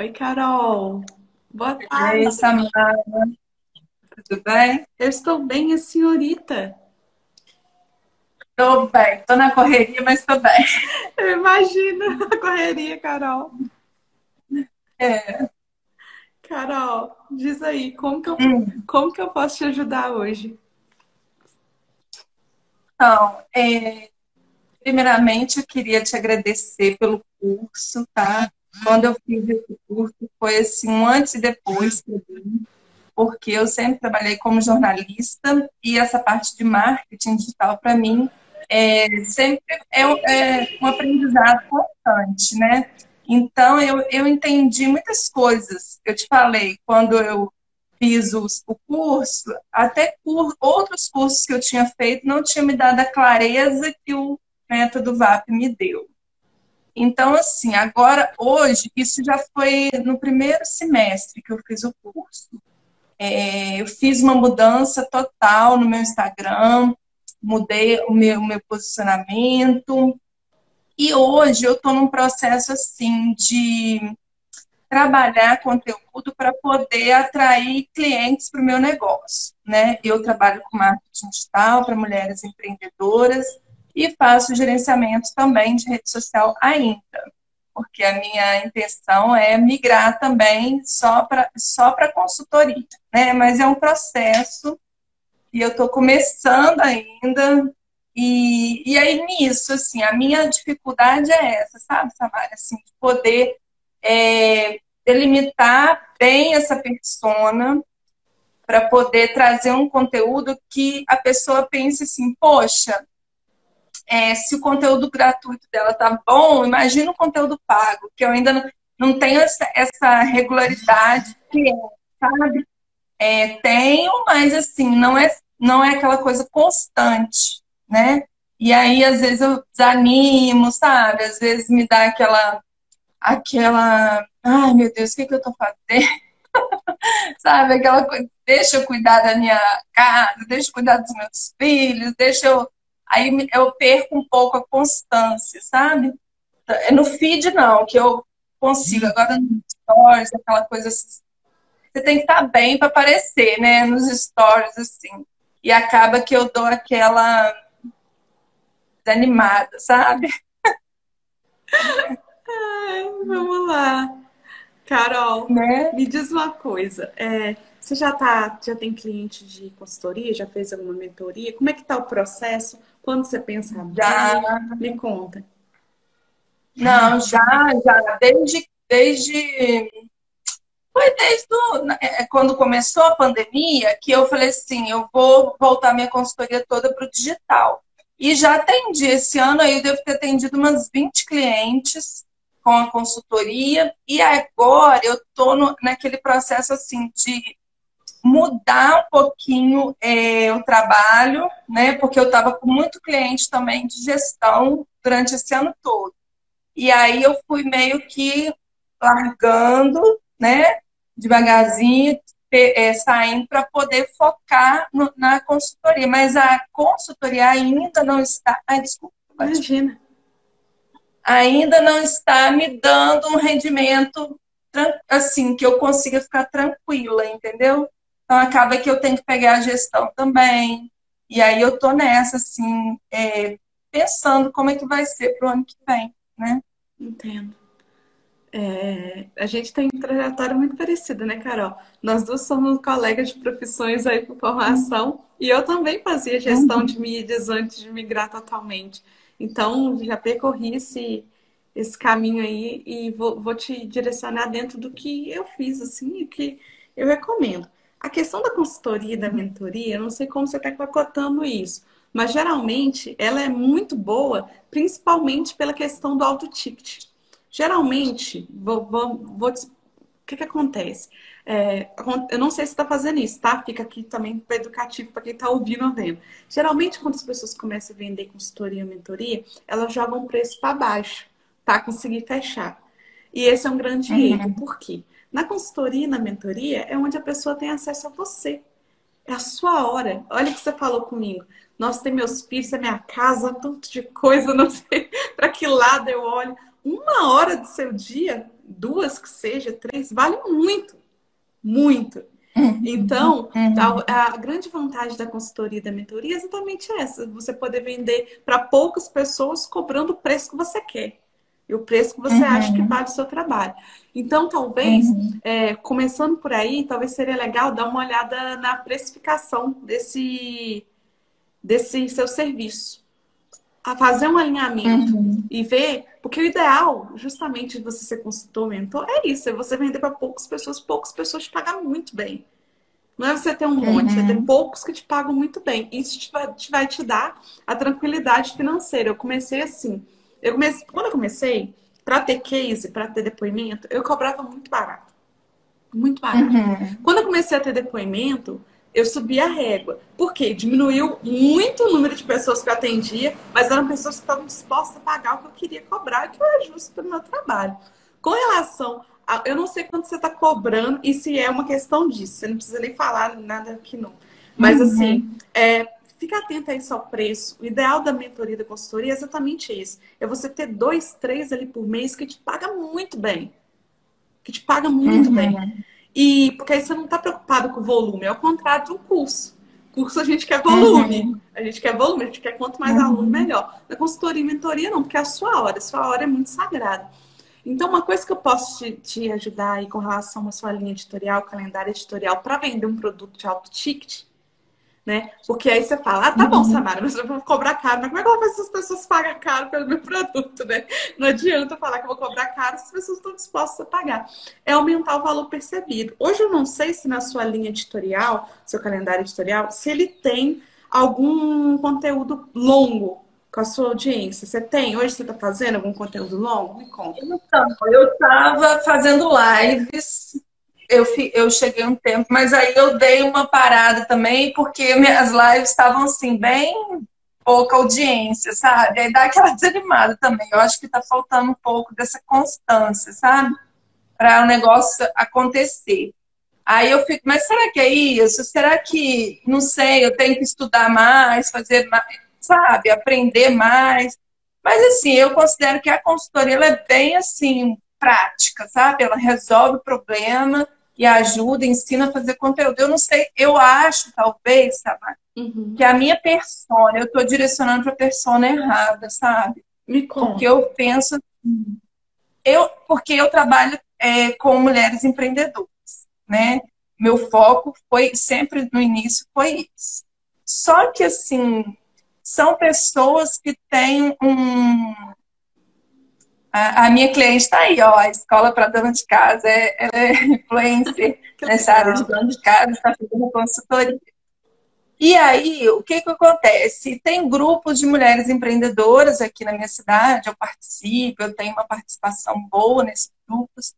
Oi, Carol. Boa tarde. Oi, Samara. Tudo bem? Eu estou bem, a senhorita. Estou bem. Estou na correria, mas estou bem. Eu imagino a correria, Carol. É. Carol, diz aí, como que eu, Hum. como que eu posso te ajudar hoje? Então, é, primeiramente, eu queria te agradecer pelo curso, tá? Quando eu fiz esse curso, foi assim, um antes e depois porque eu sempre trabalhei como jornalista e essa parte de marketing digital, para mim, é, sempre é, é um aprendizado constante, né? Então, eu, eu entendi muitas coisas. Eu te falei, quando eu fiz os, o curso, até cur, outros cursos que eu tinha feito não tinham me dado a clareza que o método VAP me deu. Então, assim, agora, hoje, isso já foi no primeiro semestre que eu fiz o curso. É, eu fiz uma mudança total no meu Instagram, mudei o meu, meu posicionamento. E hoje eu estou num processo, assim, de trabalhar conteúdo para poder atrair clientes para o meu negócio, né? Eu trabalho com marketing digital para mulheres empreendedoras e faço gerenciamento também de rede social ainda, porque a minha intenção é migrar também só para só para consultoria, né? Mas é um processo e eu estou começando ainda. E, e aí nisso, assim, a minha dificuldade é essa, sabe, Samara? Assim, de poder é, delimitar bem essa persona para poder trazer um conteúdo que a pessoa pense assim, poxa, é, se o conteúdo gratuito dela tá bom, imagina o conteúdo pago, que eu ainda não, não tenho essa, essa regularidade que é, sabe? É, tenho, mas assim, não é, não é aquela coisa constante, né? E aí, às vezes, eu desanimo, sabe? Às vezes me dá aquela aquela, ai meu Deus, o que, que eu tô fazendo? Sabe, aquela coisa, deixa eu cuidar da minha casa, deixa eu cuidar dos meus filhos, deixa eu. Aí eu perco um pouco a constância, sabe? É no feed, não, que eu consigo. Agora nos stories, aquela coisa. Assim, você tem que estar bem para aparecer, né? Nos stories, assim. E acaba que eu dou aquela desanimada, sabe? Ai, vamos lá. Carol, né? me diz uma coisa. É, você já tá, já tem cliente de consultoria? Já fez alguma mentoria? Como é que tá o processo? Quando você pensa abrir? Já. Me conta. Não, já, já, desde, desde foi desde o, é, quando começou a pandemia que eu falei assim, eu vou voltar minha consultoria toda para o digital. E já atendi esse ano aí, eu devo ter atendido umas 20 clientes com a consultoria. E agora eu estou naquele processo assim de mudar um pouquinho é, o trabalho, né? Porque eu estava com muito cliente também de gestão durante esse ano todo. E aí eu fui meio que largando, né? Devagarzinho, é, saindo para poder focar no, na consultoria. Mas a consultoria ainda não está. Ai, desculpa. Imagina. Ainda não está me dando um rendimento assim, que eu consiga ficar tranquila, entendeu? Então acaba que eu tenho que pegar a gestão também. E aí eu tô nessa, assim, é, pensando como é que vai ser pro ano que vem, né? Entendo. É, a gente tem um trajetória muito parecida, né, Carol? Nós duas somos colegas de profissões aí por formação e eu também fazia gestão de mídias antes de migrar totalmente. Então, já percorri esse, esse caminho aí e vou, vou te direcionar dentro do que eu fiz, assim, e que eu recomendo. A questão da consultoria e da mentoria, eu não sei como você está pacotando isso, mas geralmente ela é muito boa, principalmente pela questão do auto ticket. Geralmente, vou, vou, vou, o que, que acontece? É, eu não sei se está fazendo isso, tá? Fica aqui também para educativo para quem está ouvindo ou vendo. Geralmente, quando as pessoas começam a vender consultoria ou mentoria, elas jogam o preço para baixo para conseguir fechar. E esse é um grande uhum. erro. Por quê? Na consultoria e na mentoria é onde a pessoa tem acesso a você. É a sua hora. Olha o que você falou comigo. Nossa, tem meus filhos, é minha casa, tanto de coisa, não sei para que lado eu olho uma hora do seu dia, duas que seja, três, vale muito, muito. Então, a, a, grande vantagem da consultoria e da mentoria é exatamente essa: você poder vender para poucas pessoas cobrando o preço que você quer e o preço que você uhum. acha que vale o seu trabalho. Então, talvez, uhum. é, começando por aí, talvez seria legal dar uma olhada na precificação desse, desse seu serviço. A fazer um alinhamento uhum. e ver, porque o ideal, justamente de você ser consultor, mentor, é isso, é você vender para poucas pessoas, poucas pessoas te pagam muito bem. Não é você ter um monte, uhum. é ter uhum. poucos que te pagam muito bem. Isso te vai, te vai te dar a tranquilidade financeira. Eu comecei assim. Eu comecei, quando eu comecei, para ter case, para ter depoimento, eu cobrava muito barato. Muito barato. Uhum. Quando eu comecei a ter depoimento, eu subi a régua. Por quê? Diminuiu muito o número de pessoas que eu atendia, mas eram pessoas que estavam dispostas a pagar o que eu queria cobrar, que era justo pelo meu trabalho. Com relação a, eu não sei quanto você está cobrando e se é uma questão disso. Você não precisa nem falar nada aqui, não. Mas, uhum. assim, é, fica atento a isso ao preço. O ideal da mentoria da consultoria é exatamente esse. É você ter dois, três ali por mês que te paga muito bem. Que te paga muito uhum. bem. E porque aí você não está preocupado com o volume, é o contrário de um curso. Curso a gente quer volume. Uhum. A gente quer volume, a gente quer quanto mais uhum. aluno, melhor. Na consultoria e mentoria, não, porque é a sua hora, a sua hora é muito sagrada. Então, uma coisa que eu posso te, te ajudar aí com relação à sua linha editorial, calendário editorial, para vender um produto de alto ticket, né? Porque aí você fala, ah, tá bom, uhum. Samara, mas eu vou cobrar caro. Mas como é que eu vou fazer se as pessoas pagam caro pelo meu produto, né? Não adianta falar que eu vou cobrar caro se as pessoas estão dispostas a pagar. É aumentar o valor percebido. Hoje eu não sei se na sua linha editorial, seu calendário editorial, se ele tem algum conteúdo longo com a sua audiência. Você tem? Hoje você está fazendo algum conteúdo longo? Me conta. Então, eu estava fazendo lives eu, eu cheguei um tempo, mas aí eu dei uma parada também, porque minhas lives estavam assim, bem pouca audiência, sabe? Aí dá aquela desanimada também. Eu acho que tá faltando um pouco dessa constância, sabe? Para o negócio acontecer. Aí eu fico, mas será que é isso? Será que, não sei, eu tenho que estudar mais, fazer mais, sabe? Aprender mais. Mas assim, eu considero que a consultoria é bem assim, prática, sabe? Ela resolve o problema e ajuda, ensina a fazer conteúdo. Eu não sei, eu acho, talvez, sabe, uhum. que a minha persona, eu estou direcionando para a persona errada, sabe? Me conta. Porque eu penso assim, eu, porque eu trabalho é, com mulheres empreendedoras, né? Meu foco foi sempre no início foi isso. Só que assim, são pessoas que têm um, a, a, minha cliente está aí, ó, a escola para dona de casa, é, ela é influencer nessa área de dona de casa, está fazendo consultoria. E aí, o que, que acontece? Tem grupos de mulheres empreendedoras aqui na minha cidade, eu participo, eu tenho uma participação boa nesses grupos,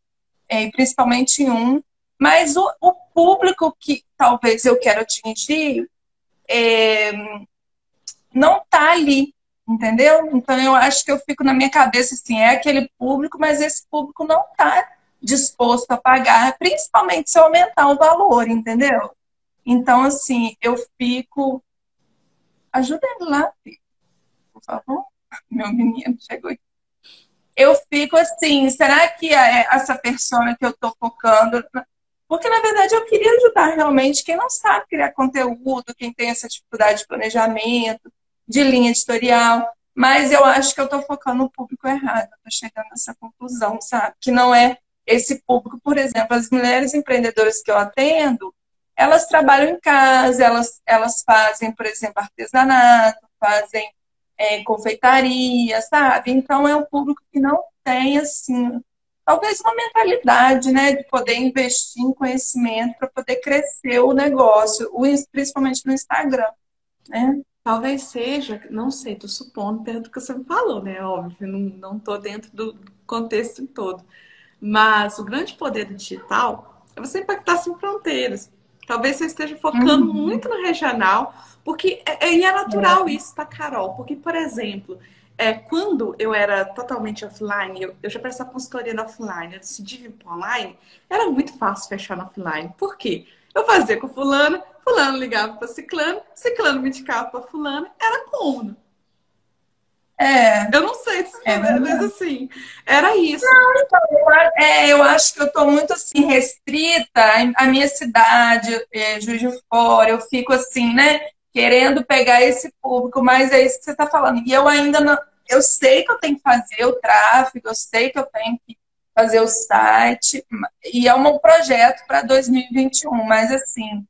é, principalmente em um, mas o, o, público que talvez eu quero atingir é, não está ali, entendeu? Então eu acho que eu fico na minha cabeça assim, é aquele público, mas esse público não está disposto a pagar, principalmente se aumentar o valor, entendeu? Então, assim, eu fico. Ajuda ele lá, filho. por favor. Meu menino chegou aqui. Eu fico assim, será que é essa persona que eu estou focando. Porque, na verdade, eu queria ajudar realmente quem não sabe criar conteúdo, quem tem essa dificuldade de planejamento, de linha editorial, mas eu acho que eu estou focando no público errado, estou chegando nessa conclusão, sabe? Que não é esse público, por exemplo, as mulheres empreendedoras que eu atendo, elas trabalham em casa, elas, elas fazem, por exemplo, artesanato, fazem é, confeitaria, sabe? Então é um público que não tem, assim, talvez uma mentalidade, né, de poder investir em conhecimento para poder crescer o negócio, principalmente no Instagram, né? Talvez seja, não sei, tô supondo perto do que você me falou, né? Óbvio, não, tô dentro do contexto todo. Mas o grande poder do digital é você impactar sem fronteiras. Talvez você esteja focando uhum. muito no regional, porque é, é, é natural é. isso, tá, Carol? Porque, por exemplo, é, quando eu era totalmente offline, eu, eu já prestava consultoria no offline, eu decidi vir para online, era muito fácil fechar no offline. Por quê? Eu fazia com fulano, fulano ligava para ciclano, ciclano me indicava para fulano, era cômodo. É. Eu não sei se é, mas assim, era isso. Não, então, eu, é, eu acho que eu estou muito assim, restrita à minha cidade, é, Juiz de Fora, eu fico assim, né? Querendo pegar esse público, mas é isso que você está falando. E eu ainda não. Eu sei que eu tenho que fazer o tráfego, eu sei que eu tenho que fazer o site, e é um projeto para 2021, mas assim,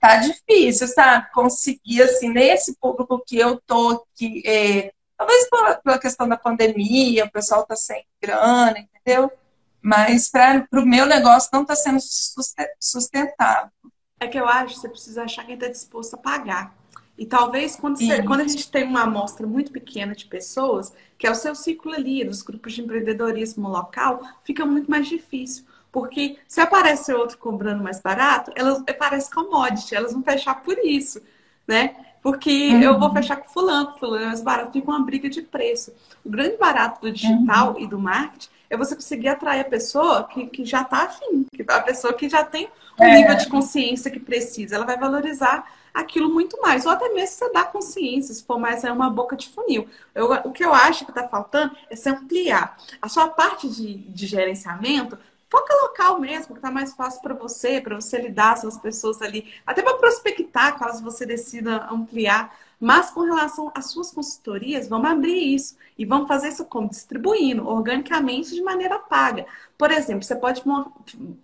tá difícil, sabe? Conseguir, assim, nesse público que eu tô, que é, talvez pela questão da pandemia, o pessoal tá sem grana, entendeu? Mas para o meu negócio não está sendo sustentável. É que eu acho que você precisa achar quem está disposto a pagar. E talvez quando, você, quando, a gente tem uma amostra muito pequena de pessoas, que é o seu ciclo ali, dos grupos de empreendedorismo local, fica muito mais difícil. Porque se aparece outro cobrando mais barato, elas parece commodity, elas vão fechar por isso, né? Porque uhum. eu vou fechar com fulano, fulano é mais barato, fica uma briga de preço. O grande barato do digital uhum. e do marketing é você conseguir atrair a pessoa que, que já está afim, a pessoa que já tem um é. nível de consciência que precisa. Ela vai valorizar aquilo muito mais. Ou até mesmo você dá consciência, se for mais é uma boca de funil. Eu, o que eu acho que está faltando é se ampliar. A sua parte de, de gerenciamento, foca local mesmo, que está mais fácil para você, para você lidar com as pessoas ali, até para prospectar, caso você decida ampliar. Mas com relação às suas consultorias, vamos abrir isso e vamos fazer isso como? Distribuindo organicamente de maneira paga. Por exemplo, você pode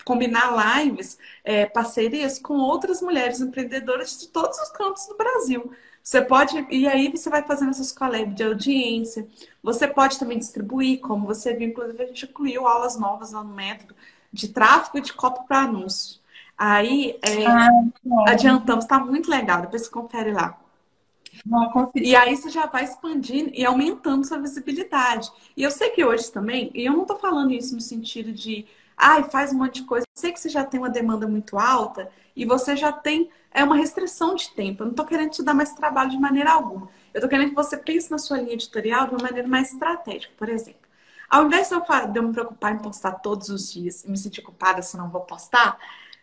combinar lives, é, parcerias com outras mulheres empreendedoras de todos os cantos do Brasil. Você pode, e aí você vai fazendo essas collabs de audiência. Você pode também distribuir, como você viu, inclusive a gente incluiu aulas novas lá no método de tráfego e de copo para anúncio. Aí, é, ah, adiantamos, está muito legal, depois você confere lá. E aí você já vai expandindo e aumentando sua visibilidade. E eu sei que hoje também, e eu não estou falando isso no sentido de, ai, faz um monte de coisa. Sei que você já tem uma demanda muito alta e você já tem é uma restrição de tempo. Eu não estou querendo te dar mais trabalho de maneira alguma. Eu estou querendo que você pense na sua linha editorial de uma maneira mais estratégica. Por exemplo, ao invés de eu, de eu me preocupar em postar todos os dias e me sentir culpada se não vou postar,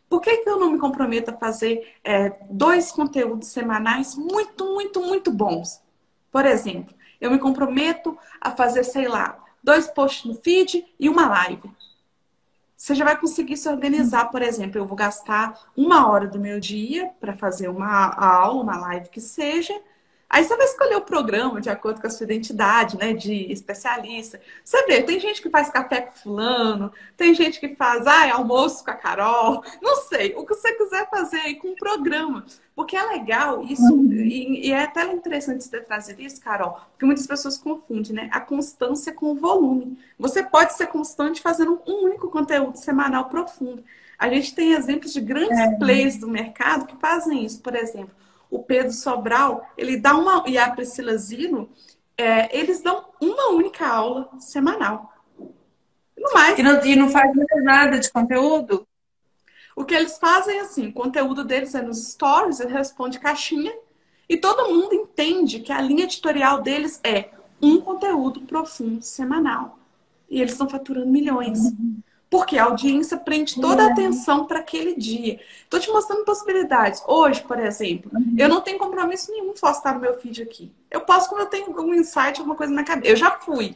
por que, que eu não me comprometo a fazer é, dois conteúdos semanais muito, muito, muito bons? Por exemplo, eu me comprometo a fazer, sei lá, dois posts no feed e uma live. Você já vai conseguir se organizar, por exemplo, eu vou gastar uma hora do meu dia para fazer uma aula, uma live que seja, Aí você vai escolher o programa de acordo com a sua identidade, né, de especialista. Você vê, tem gente que faz café com fulano, tem gente que faz, ah, almoço com a Carol, não sei, o que você quiser fazer aí com o programa. Porque é legal isso, e, e, é até interessante você trazer isso, Carol, porque muitas pessoas confundem, né, a constância com o volume. Você pode ser constante fazendo um único conteúdo semanal profundo. A gente tem exemplos de grandes é. players do mercado que fazem isso, por exemplo o Pedro Sobral, ele dá uma, e a Priscila Zino, é, eles dão uma única aula semanal. No mais. E não, e não faz nada de conteúdo? O que eles fazem é assim, o conteúdo deles é nos stories, ele responde caixinha, e todo mundo entende que a linha editorial deles é um conteúdo profundo semanal. E eles estão faturando milhões. Uhum. Porque a audiência prende toda a atenção para aquele dia. Estou te mostrando possibilidades. Hoje, por exemplo, uhum. eu não tenho compromisso nenhum em postar no meu feed aqui. Eu posso quando eu tenho algum insight, alguma coisa na cabeça. Eu já fui.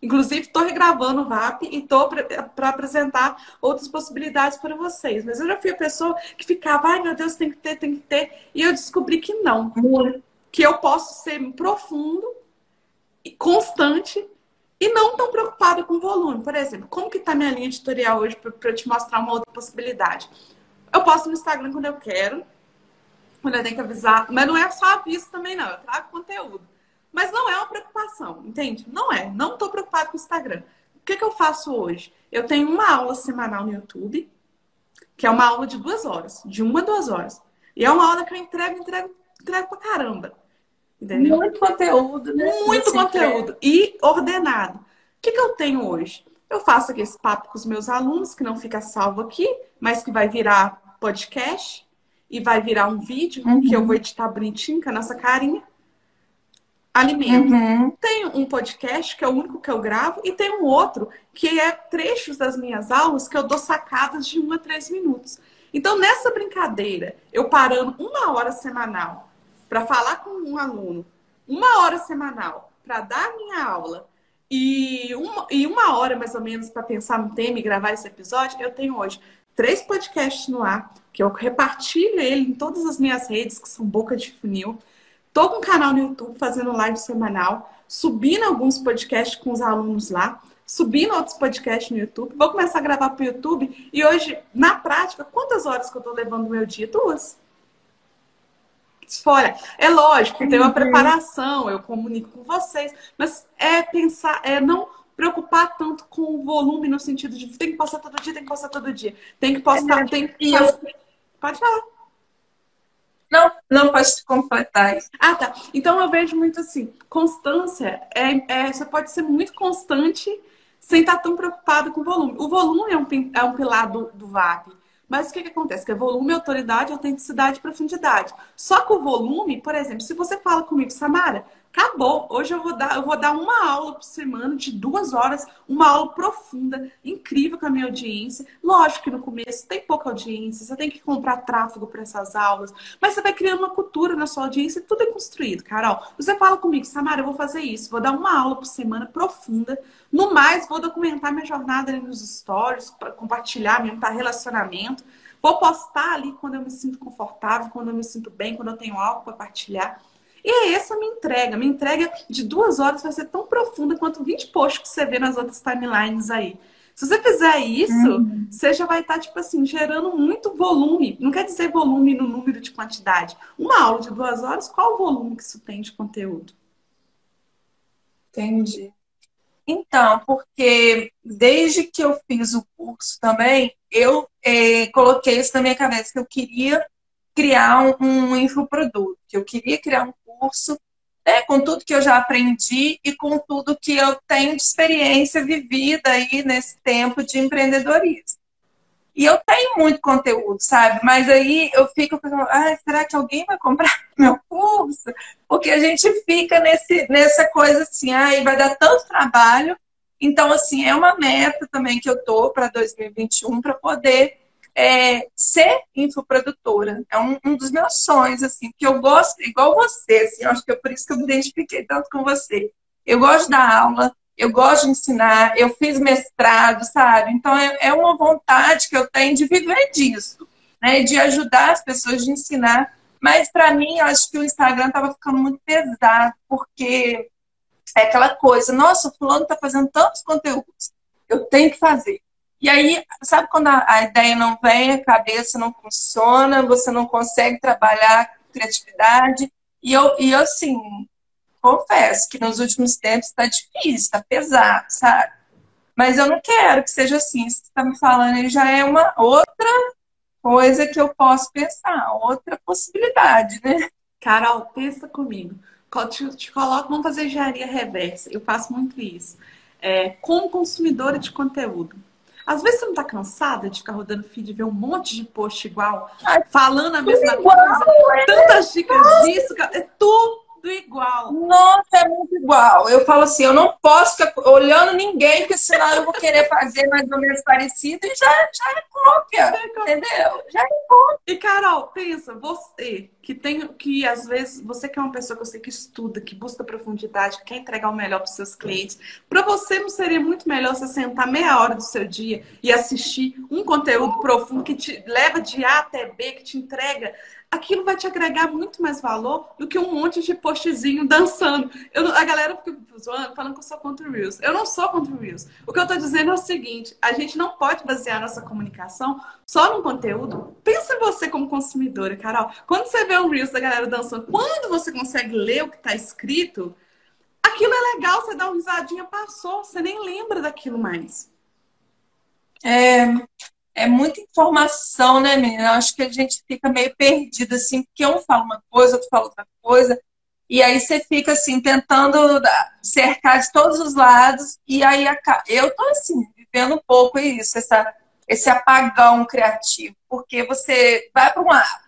Inclusive, estou regravando o VAP e estou para apresentar outras possibilidades para vocês. Mas eu já fui a pessoa que ficava, ai meu Deus, tem que ter, tem que ter. E eu descobri que não. Uhum. Que eu posso ser profundo e constante e não tão preocupada com volume. Por exemplo, como que está minha linha editorial hoje para eu te mostrar uma outra possibilidade? Eu posto no Instagram quando eu quero, quando eu tenho que avisar, mas não é só aviso também não, eu trago conteúdo. Mas não é uma preocupação, entende? Não é, não estou preocupada com o Instagram. O que, que eu faço hoje? Eu tenho uma aula semanal no YouTube, que é uma aula de duas horas, de uma a duas horas. E é uma aula que eu entrego, entrego, entrego pra caramba. Entendeu? Muito conteúdo, né? Muito conteúdo. E ordenado. O que, que eu tenho hoje? Eu faço aqui esse papo com os meus alunos, que não fica salvo aqui, mas que vai virar podcast e vai virar um vídeo uhum. que eu vou editar bonitinho com a nossa carinha. Alimento. Uhum. Tenho um podcast, que é o único que eu gravo, e tem um outro, que é trechos das minhas aulas, que eu dou sacadas de um a três minutos. Então, nessa brincadeira, eu parando uma hora semanal para falar com um aluno uma hora semanal para dar minha aula e uma, e uma hora mais ou menos para pensar no tema e gravar esse episódio, eu tenho hoje três podcasts no ar, que eu repartilho ele em todas as minhas redes, que são boca de funil. Tô com um canal no YouTube fazendo live semanal, subindo alguns podcasts com os alunos lá, subindo outros podcasts no YouTube. Vou começar a gravar para o YouTube. E hoje, na prática, quantas horas que eu estou levando no meu dia? Duas. Fora. É lógico tem uma preparação, eu comunico com vocês, mas é pensar, é não preocupar tanto com o volume no sentido de tem que postar todo dia, tem que postar todo dia. Tem que postar, é, tem que. Eu... Pode falar. Não, não pode completar isso. Ah, tá. Então eu vejo muito assim, constância é, é, você pode ser muito constante sem estar tão preocupado com o volume. O volume é um, é um pilar do, do VAP. Mas o que, que acontece? Que é volume, autoridade, autenticidade e profundidade. Só que o volume, por exemplo, se você fala comigo, Samara, acabou. Hoje eu vou dar, eu vou dar uma aula por semana de duas horas, uma aula profunda, incrível com a minha audiência. Lógico que no começo tem pouca audiência, você tem que comprar tráfego para essas aulas, mas você vai criando uma cultura na sua audiência, tudo é construído, Carol. Você fala comigo, Samara, eu vou fazer isso, vou dar uma aula por semana profunda. No mais, vou documentar minha jornada ali nos stories, compartilhar, montar relacionamento. Vou postar ali quando eu me sinto confortável, quando eu me sinto bem, quando eu tenho algo para partilhar. E é essa minha entrega. Minha entrega de duas horas vai ser tão profunda quanto 20 posts que você vê nas outras timelines aí. Se você fizer isso, uhum. você já vai estar, tá, tipo assim, gerando muito volume. Não quer dizer volume no número de quantidade. Uma aula de duas horas, qual o volume que isso tem de conteúdo? Entendi. Então, porque desde que eu fiz o curso também, eu é, coloquei isso na minha cabeça, que eu queria criar um, um infoproduto, que eu queria criar um curso né, com tudo que eu já aprendi e com tudo que eu tenho de experiência vivida aí nesse tempo de empreendedorismo. E eu tenho muito conteúdo, sabe? Mas aí eu fico pensando, ah, será que alguém vai comprar meu curso? Porque a gente fica nesse, nessa coisa assim, ah, vai dar tanto trabalho. Então, assim, é uma meta também que eu tô para 2021 para poder é, ser infoprodutora. É um, um, dos meus sonhos, assim, que eu gosto, igual você, assim, acho que é por isso que eu me identifiquei tanto com você. Eu gosto dar aula, eu gosto de ensinar, eu fiz mestrado, sabe? Então é, é uma vontade que eu tenho de viver disso, né? De ajudar as pessoas, de ensinar. Mas para mim, eu acho que o Instagram estava ficando muito pesado, porque é aquela coisa, nossa, fulano está fazendo tantos conteúdos, eu tenho que fazer. E aí, sabe quando a, a, ideia não vem, a cabeça não funciona, você não consegue trabalhar criatividade. E eu, e eu assim, confesso que nos últimos tempos está difícil, está pesado, sabe? Mas eu não quero que seja assim. Você está me falando, ele já é uma outra coisa que eu posso pensar, outra possibilidade, né? Carol, pensa comigo. Te, te coloco, vamos fazer engenharia reversa. Eu faço muito isso. É, como consumidora de conteúdo às vezes você não tá cansada de ficar rodando feed e ver um monte de post igual, Ai, falando a mesma igual, coisa, é. tantas dicas disso, é tudo igual. Nossa, é muito igual. Eu falo assim, eu não posso ficar olhando ninguém, porque senão eu vou querer fazer mais ou menos parecido e já, já é cópia. Entendeu? Já é cópia. E Carol, pensa, você que tem que às vezes, você que é uma pessoa que eu sei que estuda, que busca profundidade, que quer entregar o melhor para os seus clientes, para você não seria muito melhor você sentar meia hora do seu dia e assistir um conteúdo profundo que te leva de A até B, que te entrega aquilo vai te agregar muito mais valor do que um monte de postzinho dançando. Eu, a galera fica zoando, falando que eu sou contra o Reels. Eu não sou contra o Reels. O que eu estou dizendo é o seguinte: a gente não pode basear nossa comunicação só no conteúdo. Pensa você como consumidora, Carol. Quando você vê um Reels da galera dançando, quando você consegue ler o que está escrito, aquilo é legal, você dá uma risadinha, passou, você nem lembra daquilo mais. É, é muita informação, né, menina? Acho que a gente fica meio perdido, assim, porque um fala uma coisa, outro fala outra coisa, e aí você fica, assim, tentando cercar de todos os lados, e aí eu tô, assim, vivendo um pouco isso, essa, esse apagão criativo, porque você vai para um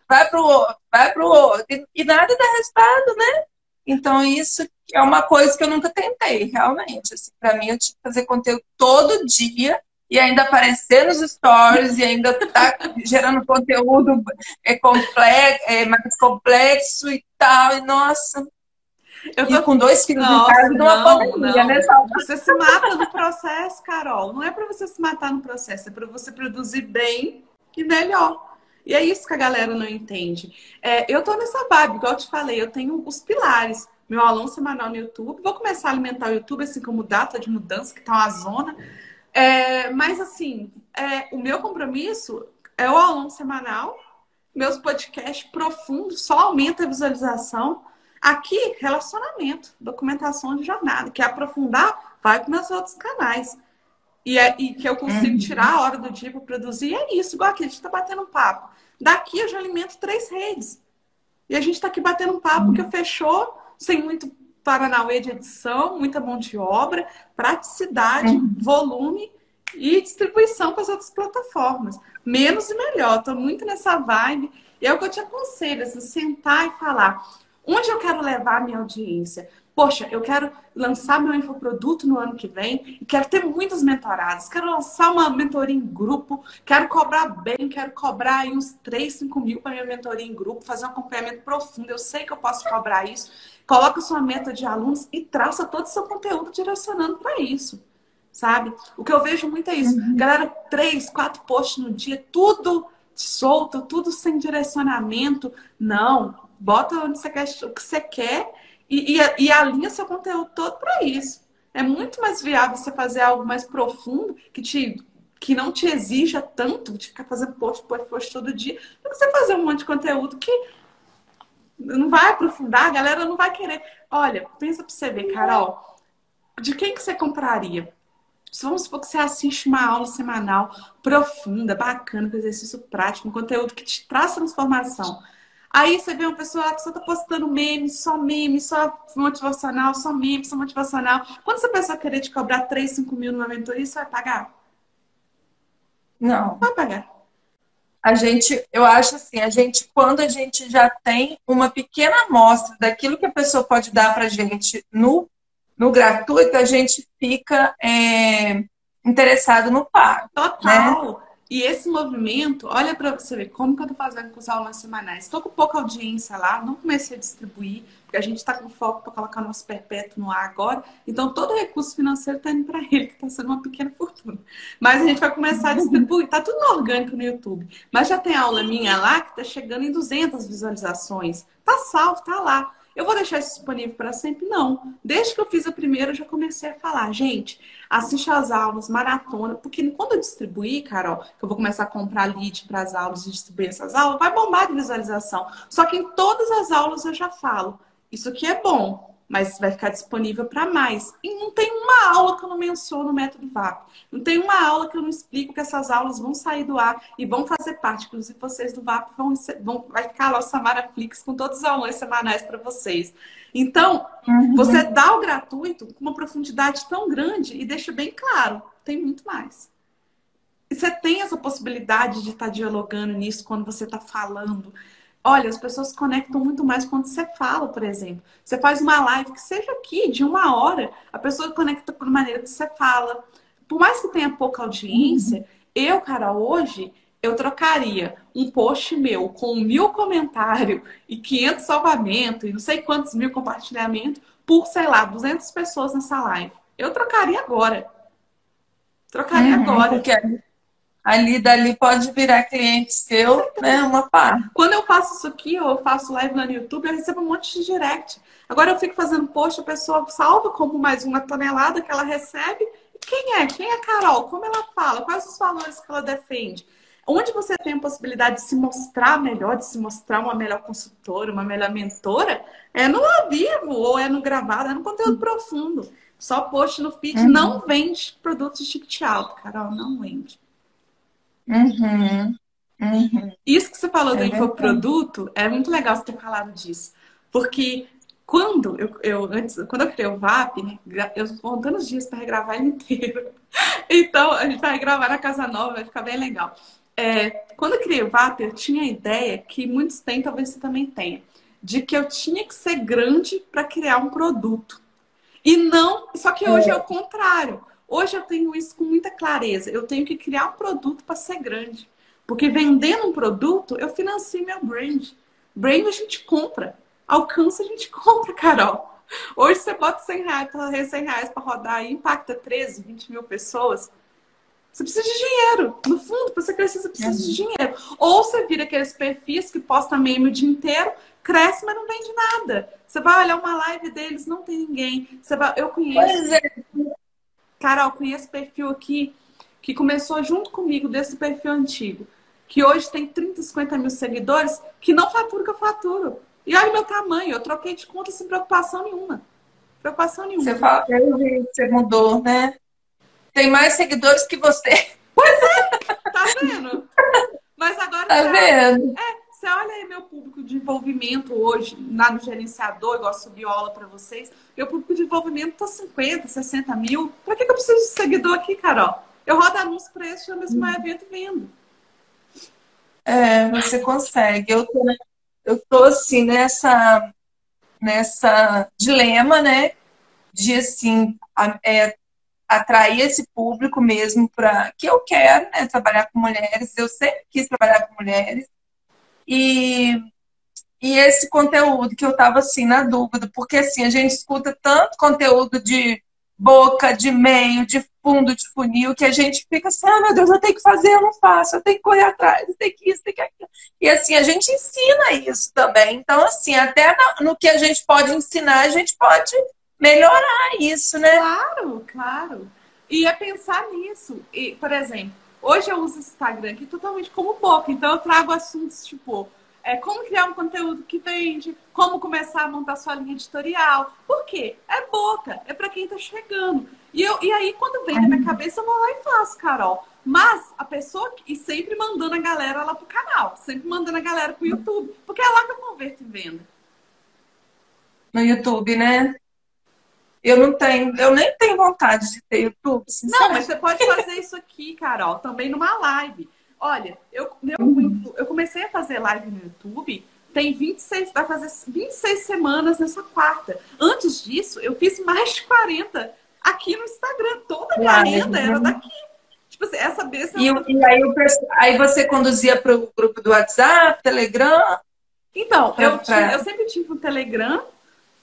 vai para o outro, vai para o outro, e, e nada dá resultado, né? Então, isso é uma coisa que eu nunca tentei, realmente. Assim, para mim, eu tinha que fazer conteúdo todo dia e ainda aparecer nos stories e ainda tá gerando conteúdo é, complexo, é, mais complexo e tal. E nossa. Eu tô... E com dois filhos Nossa, em casa, não, pandemia, né? Você se mata no processo, Carol. Não é para você se matar no processo, é para você produzir bem e melhor. E é isso que a galera não entende. É, eu tô nessa vibe, igual eu te falei, eu tenho os pilares. Meu aluno semanal no YouTube, vou começar a alimentar o YouTube, assim como data de mudança, que tá uma zona. É, mas assim, é, o meu compromisso é o aluno semanal, meus podcasts profundos, só aumenta a visualização. Aqui, relacionamento, documentação de jornada, que aprofundar, vai para meus outros canais. E, é, e que eu consigo uhum. tirar a hora do dia para produzir, é isso, igual aqui, a gente está batendo um papo. Daqui eu já alimento três redes. E a gente está aqui batendo um papo uhum. que fechou, sem muito Paranauê de edição, muita mão de obra, praticidade, uhum. volume e distribuição para as outras plataformas. Menos e melhor. Estou muito nessa vibe. E é o que eu te aconselho, assim, sentar e falar. Onde eu quero levar a minha audiência? Poxa, eu quero lançar meu infoproduto no ano que vem e quero ter muitos mentorados. Quero lançar uma mentoria em grupo, quero cobrar bem, quero cobrar aí uns 3, 5 mil para minha mentoria em grupo, fazer um acompanhamento profundo. Eu sei que eu posso cobrar isso. Coloca sua meta de alunos e traça todo o seu conteúdo direcionando para isso. Sabe? O que eu vejo muito é isso. Uhum. Galera, três, quatro posts no dia, tudo solto, tudo sem direcionamento. Não. Bota onde você quer, o que você quer e, e, e alinha seu conteúdo todo para isso. É muito mais viável você fazer algo mais profundo que te que não te exija tanto de ficar fazendo post, post, post todo dia, do que você fazer um monte de conteúdo que não vai aprofundar, a galera não vai querer. Olha, pensa para você ver, Carol, de quem que você compraria? Vamos supor que você assiste uma aula semanal profunda, bacana, com exercício prático, um conteúdo que te traz transformação. Aí você vê uma pessoa, a pessoa tá postando meme, só meme, só motivacional, só meme, só motivacional. Quando essa pessoa querer te cobrar 3, 5 mil numa mentoria, você vai pagar? Não. Vai pagar. A gente, eu acho assim, a gente, quando a gente já tem uma pequena amostra daquilo que a pessoa pode dar pra gente no, no gratuito, a gente fica é, interessado no pago. Total. Né? E esse movimento, olha para você ver como que eu tô fazendo com os aulas semanais. Estou com pouca audiência lá, não comecei a distribuir, porque a gente está com foco para colocar nosso perpétuo no ar agora. Então, todo recurso financeiro está indo para ele, que está sendo uma pequena fortuna. Mas a gente vai começar a distribuir. Tá tudo orgânico no YouTube. Mas já tem aula minha lá que está chegando em 200 visualizações. Tá salvo, tá lá. Eu vou deixar isso disponível para sempre? Não. Desde que eu fiz a primeira, eu já comecei a falar, gente, assiste às aulas, maratona, porque quando eu distribuir, Carol, que eu vou começar a comprar lead para as aulas e distribuir essas aulas, vai bombar de visualização. Só que em todas as aulas eu já falo, isso aqui é bom, mas vai ficar disponível para mais. E não tem uma aula que eu não menciono o método VAP. Não tem uma aula que eu não explico que essas aulas vão sair do ar e vão fazer parte. Inclusive, vocês do VAP vão, vão vai ficar lá o Samara Flix com todos os aulões semanais para vocês. Então, uhum. você dá o gratuito com uma profundidade tão grande e deixa bem claro, tem muito mais. E você tem essa possibilidade de estar tá dialogando nisso quando você está falando. Olha, as pessoas se conectam muito mais quando você fala, por exemplo. Você faz uma live que seja aqui, de uma hora, a pessoa conecta por maneira que você fala. Por mais que tenha pouca audiência, uhum. eu, cara, hoje, eu trocaria um post meu com mil comentários e 500 salvamentos e não sei quantos mil compartilhamentos por, sei lá, 200 pessoas nessa live. Eu trocaria agora. Trocaria uhum, agora. Porque ali dali pode virar cliente seu, né? Uma parte. Quando eu faço isso aqui, ou eu faço live lá no YouTube, eu recebo um monte de direct. Agora eu fico fazendo post, a pessoa salva como mais uma tonelada que ela recebe. Quem é? Quem é a Carol? Como ela fala? Quais os valores que ela defende? Onde você tem a possibilidade de se mostrar melhor, de se mostrar uma melhor consultora, uma melhor mentora, é no ao vivo ou é no gravado, é no conteúdo profundo. Só post no feed uhum. não vende produtos de ticket alto, Carol, não vende. Uhum. Uhum. Isso que você falou é do infoproduto, é muito legal você ter falado disso. Porque quando eu, eu, antes, quando eu criei o VAP, né, eu vou contando os dias para regravar ele inteiro. Então, a gente vai gravar na casa nova, vai ficar bem legal. É, quando eu criei o VAP, eu tinha a ideia que muitos têm, talvez você também tenha, de que eu tinha que ser grande para criar um produto. E não, só que hoje é, é o contrário. Hoje eu tenho isso com muita clareza. Eu tenho que criar um produto para ser grande. Porque vendendo um produto, eu financio meu brand. Brand a gente compra. Alcance a gente compra, Carol. Hoje você bota 100 reais, 100 reais para rodar e impacta 13, 20 mil pessoas. Você precisa de dinheiro. No fundo, para você crescer, você precisa uhum. de dinheiro. Ou você vira aqueles perfis que posta meme o dia inteiro, cresce, mas não vende nada. Você vai olhar uma live deles, não tem ninguém. Você vai... Eu conheço. Pois é. Carol, conheço perfil aqui que começou junto comigo desse perfil antigo, que hoje tem 30, 50 mil seguidores, que não fatura o que eu faturo. E olha o meu tamanho, eu troquei de conta sem preocupação nenhuma. Preocupação nenhuma. Você fala, você mudou, né? Tem mais seguidores que você. Pois é, tá vendo? Mas agora. Tá vendo? É, você olha aí meu público de envolvimento hoje, lá no gerenciador, igual subi aula para vocês. Meu público de envolvimento tá 50, 60 mil. Pra que, que eu preciso de seguidor aqui, Carol? Eu rodo anúncio para esse, chama esse meu evento e vendo. É, você consegue. Eu tô, eu tô assim nessa, nessa dilema, né? De assim, é, atrair esse público mesmo para que eu quero, né? Trabalhar com mulheres. Eu sempre quis trabalhar com mulheres. E, e esse conteúdo que eu tava assim na dúvida, porque assim, a gente escuta tanto conteúdo de boca, de meio, de fundo, de funil, que a gente fica assim, ah, meu Deus, eu tenho que fazer, eu não faço, eu tenho que correr atrás, eu tenho que isso, eu tenho que aquilo. E assim, a gente ensina isso também. Então, assim, até no que a gente pode ensinar, a gente pode melhorar isso, né? Claro, claro. E é pensar nisso. E, por exemplo, hoje eu uso o Instagram aqui totalmente como boca, então eu trago assuntos tipo é, como criar um conteúdo que vende, como começar a montar sua linha editorial. Por quê? É boca, é para quem está chegando. E, eu, e aí, quando vem na minha cabeça, eu vou lá e faço, Carol. Mas a pessoa e sempre mandando a galera lá pro canal, sempre mandando a galera pro YouTube, porque é lá que eu converto em venda. No YouTube, né? Eu não tenho, eu nem tenho vontade de ter YouTube. Não, mas você pode fazer isso aqui, Carol, também numa live. Olha, eu, eu, eu comecei a fazer live no YouTube tem 26, vai fazer 26 semanas nessa quarta. Antes disso, eu fiz mais de 40 aqui no Instagram. Toda a minha claro. renda era daqui. Tipo assim, essa besta. E, e aí, aí, você conduzia para o grupo do WhatsApp, Telegram? Então, eu, tinha, eu sempre tive um Telegram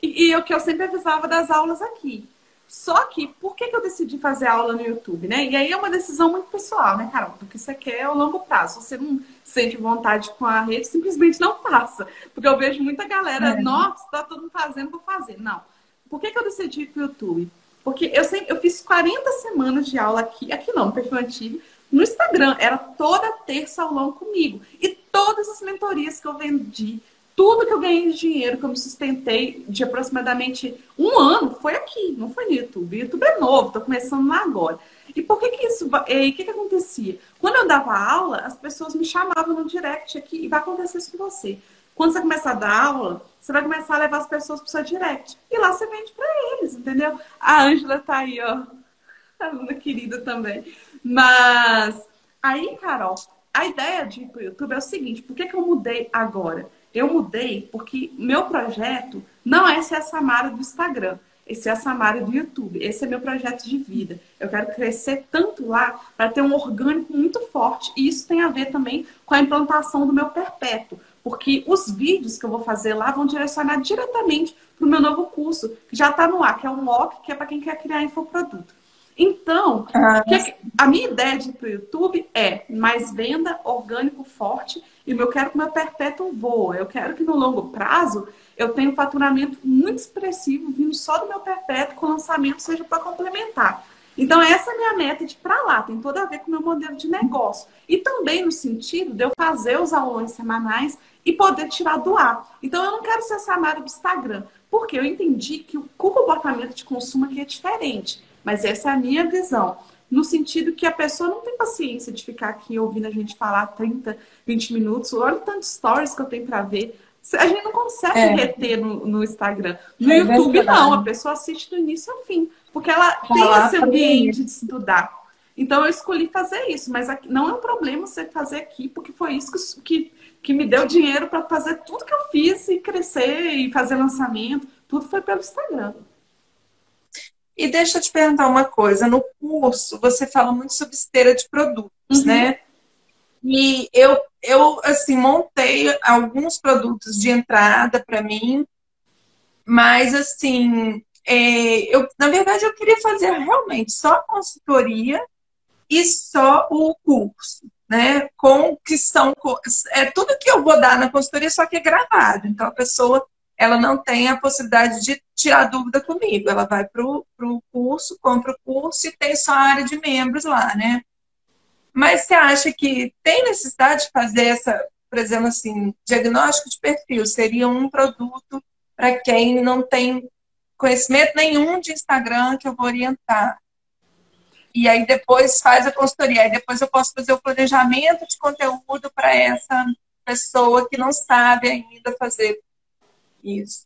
e, e o que eu sempre avisava das aulas aqui. Só que, por que, que eu decidi fazer aula no YouTube, né? E aí é uma decisão muito pessoal, né, Carol? Porque você quer a longo prazo. Se você não sente vontade com a rede, simplesmente não faça. Porque eu vejo muita galera, é. nossa, tá todo mundo fazendo, vou fazer. Não. Por que, que eu decidi ir pro YouTube? Porque eu sempre, eu fiz 40 semanas de aula aqui, aqui não, no perfil antigo, no Instagram. Era toda terça aulão comigo. E todas as mentorias que eu vendi, tudo que eu ganhei de dinheiro, que eu me sustentei de aproximadamente um ano, foi aqui, não foi no YouTube. YouTube é novo, estou começando lá agora. E por que que isso... E o que que acontecia? Quando eu dava aula, as pessoas me chamavam no direct aqui, e vai acontecer isso com você. Quando você começar a dar aula, você vai começar a levar as pessoas para o seu direct. E lá você vende para eles, entendeu? A Ângela tá aí, ó. Aluna querida também. Mas aí, Carol, a ideia de ir para o YouTube é o seguinte: por que, que eu mudei agora? Eu mudei porque meu projeto não é ser a Samara do Instagram, esse é a Samara do YouTube. Esse é meu projeto de vida. Eu quero crescer tanto lá para ter um orgânico muito forte. E isso tem a ver também com a implantação do meu perpétuo. Porque os vídeos que eu vou fazer lá vão direcionar diretamente para o meu novo curso, que já está no ar, que é o MOC, que é para quem quer criar infoproduto. Então, ah, a minha ideia de ir para o YouTube é mais venda, orgânico, forte e eu quero que o meu perpétuo voa. Eu quero que no longo prazo eu tenha um faturamento muito expressivo vindo só do meu perpétuo, com lançamento seja para complementar. Então, essa é a minha meta de para lá, tem tudo a ver com o meu modelo de negócio. E também no sentido de eu fazer os aulões semanais e poder tirar do ar. Então, eu não quero ser essa Samara do Instagram, porque eu entendi que o comportamento de consumo aqui é diferente. Mas essa é a minha visão no sentido que a pessoa não tem paciência de ficar aqui ouvindo a gente falar 30, 20 minutos. Olha o tanto de stories que eu tenho para ver. A gente não consegue é. reter no, no, Instagram. No é YouTube, verdade. não. A pessoa assiste do início ao fim. Porque ela tem esse ambiente de estudar. Então, eu escolhi fazer isso. Mas aqui, não é um problema você fazer aqui, porque foi isso que, que, que me deu dinheiro para fazer tudo que eu fiz e crescer e fazer lançamento. Tudo foi pelo Instagram. E deixa eu te perguntar uma coisa, no curso você fala muito sobre esteira de produtos, uhum. né? E eu, eu assim, montei alguns produtos de entrada para mim, Mas, assim, é, eu, na verdade, eu queria fazer realmente só a consultoria e só o curso, né? Com que são é tudo que eu vou dar na consultoria, só que é gravado. Então a pessoa ela não tem a possibilidade de tirar dúvida comigo. Ela vai para o curso, compra o curso e tem só a área de membros lá, né? Mas você acha que tem necessidade de fazer essa, por exemplo, assim, diagnóstico de perfil? Seria um produto para quem não tem conhecimento nenhum de Instagram que eu vou orientar. E aí depois faz a consultoria. Aí depois eu posso fazer o planejamento de conteúdo para essa pessoa que não sabe ainda fazer isso.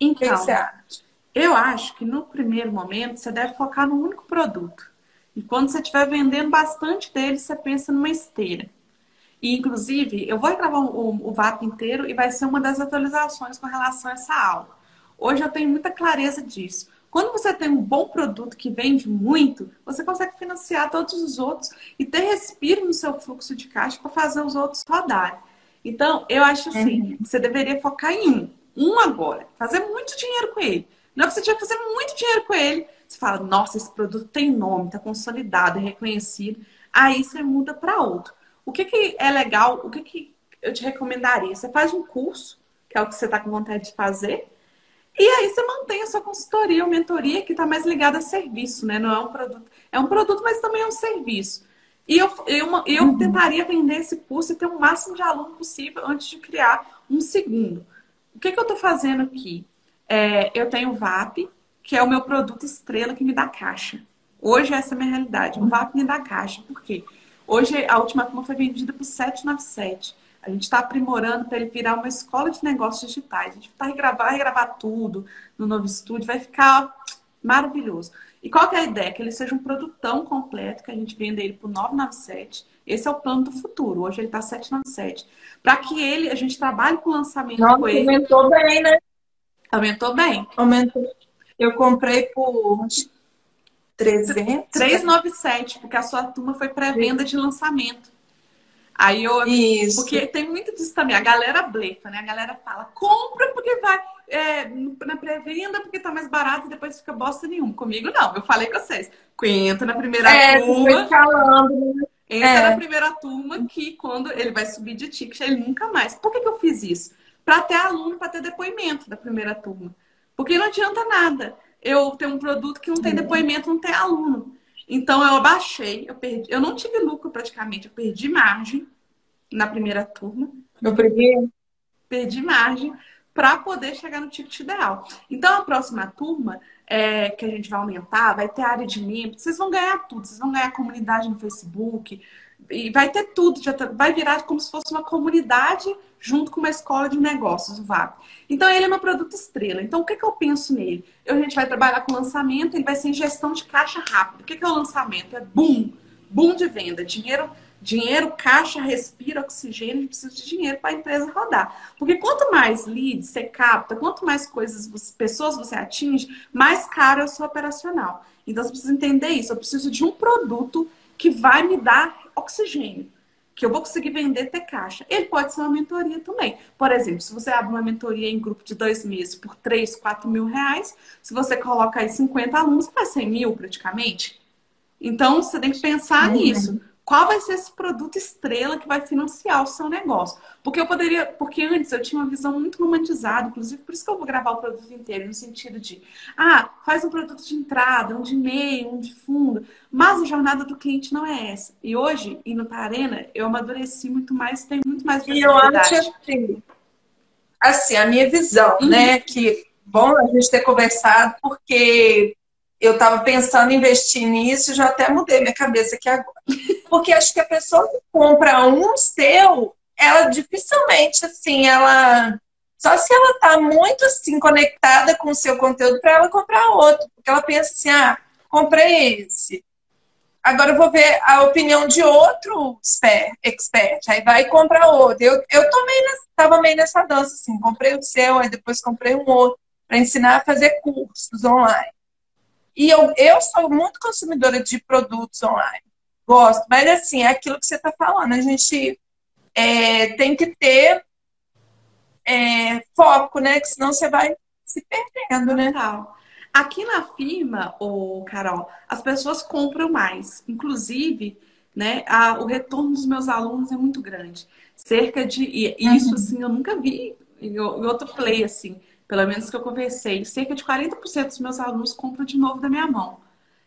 Então, o que você acha? Eu acho que no primeiro momento você deve focar no único produto. E quando você estiver vendendo bastante dele, você pensa numa esteira. E, inclusive, eu vou gravar o, o VAP inteiro e vai ser uma das atualizações com relação a essa aula. Hoje eu tenho muita clareza disso. Quando você tem um bom produto que vende muito, você consegue financiar todos os outros e ter respiro no seu fluxo de caixa para fazer os outros rodarem. Então, eu acho assim, uhum. você deveria focar em um. Um agora. Fazer muito dinheiro com ele. Não é que você tiver fazer muito dinheiro com ele. Você fala, nossa, esse produto tem nome, está consolidado, é reconhecido. Aí você muda para outro. O que, que é legal? O que, que eu te recomendaria? Você faz um curso, que é o que você está com vontade de fazer, e aí você mantém a sua consultoria ou mentoria que está mais ligada a serviço, né? Não é um produto. É um produto, mas também é um serviço. E eu, eu, eu uhum. tentaria vender esse curso e ter o máximo de aluno possível antes de criar um segundo. O que, que eu estou fazendo aqui? É, eu tenho o VAP, que é o meu produto estrela que me dá caixa. Hoje essa é a minha realidade. O VAP me dá caixa. Por quê? Hoje a última turma foi vendida por 797. A gente está aprimorando para ele virar uma escola de negócios digitais. A gente vai regravar, regravar tudo no novo estúdio, vai ficar maravilhoso. E qual que é a ideia? Que ele seja um produtão completo, que a gente venda ele por 997. Esse é o plano do futuro. Hoje ele está 797. Para que ele, a gente trabalhe com o lançamento Nossa, com ele. Aumentou bem, né? Aumentou bem. Aumentou. Eu comprei por 300. 397, porque a sua turma foi pré-venda de lançamento. Aí eu. Isso. Porque tem muito disso também. A galera blefa, né? A galera fala, compra porque vai é, na pré-venda porque tá mais barato e depois fica bosta nenhuma. Comigo não. Eu falei com vocês. Entra na primeira é, turma. Falando, né? Entra é. na primeira turma que quando ele vai subir de ticket, ele nunca mais. Por que, que eu fiz isso? Para ter aluno, para ter depoimento da primeira turma. Porque não adianta nada. Eu tenho um produto que não tem depoimento, não tem aluno. Então eu abaixei, eu perdi, eu não tive lucro praticamente, eu perdi margem na primeira turma. No primeiro? Perdi margem para poder chegar no ticket ideal. Então a próxima turma é, que a gente vai aumentar, vai ter área de membros, vocês vão ganhar tudo, vocês vão ganhar comunidade no Facebook, e vai ter tudo, já tá, vai virar como se fosse uma comunidade junto com uma escola de negócios, o VAP. Então, ele é meu produto estrela. Então, o que, que eu penso nele? Eu, a gente vai trabalhar com lançamento, ele vai ser em gestão de caixa rápido. O que, que é o lançamento? É boom, boom de venda, dinheiro Dinheiro, caixa, respira, oxigênio, a gente precisa de dinheiro para a empresa rodar. Porque quanto mais leads você capta, quanto mais coisas, pessoas você atinge, mais caro é o seu operacional. Então você precisa entender isso. Eu preciso de um produto que vai me dar oxigênio, que eu vou conseguir vender ter caixa. Ele pode ser uma mentoria também. Por exemplo, se você abre uma mentoria em grupo de dois meses por 3, 4 mil reais, se você coloca aí 50 alunos, vai ser mil praticamente. Então, você tem que pensar uhum. nisso qual vai ser esse produto estrela que vai financiar o seu negócio. Porque eu poderia, porque antes eu tinha uma visão muito romantizada, inclusive por isso que eu vou gravar o produto inteiro, no sentido de, ah, faz um produto de entrada, um de meio, um de fundo, mas a jornada do cliente não é essa. E hoje, indo para a Arena, eu amadureci muito mais, tenho muito mais visibilidade. E eu acho assim, assim, a minha visão, uhum. né, que bom a gente ter conversado, porque eu estava pensando em investir nisso e já até mudei minha cabeça aqui agora. Porque acho que a pessoa que compra um seu, ela dificilmente, assim, ela. Só se ela está muito assim conectada com o seu conteúdo para ela comprar outro. Porque ela pensa assim, ah, comprei esse. Agora eu vou ver a opinião de outro expert. Aí vai e compra outro. Eu, eu tomei, estava meio nessa dança, assim, comprei o seu, aí depois comprei um outro, para ensinar a fazer cursos online. E eu, eu sou muito consumidora de produtos online. Gosto. Mas, assim, é aquilo que você está falando. A gente é, tem que ter é, foco, né? Que senão você vai se perdendo, né? Total. Aqui na firma, o Carol, as pessoas compram mais. Inclusive, né, a, o retorno dos meus alunos é muito grande. Cerca de. E isso, uhum. assim, eu nunca vi em, em outro play, assim, pelo menos que eu conversei. Cerca de 40% dos meus alunos compram de novo da minha mão.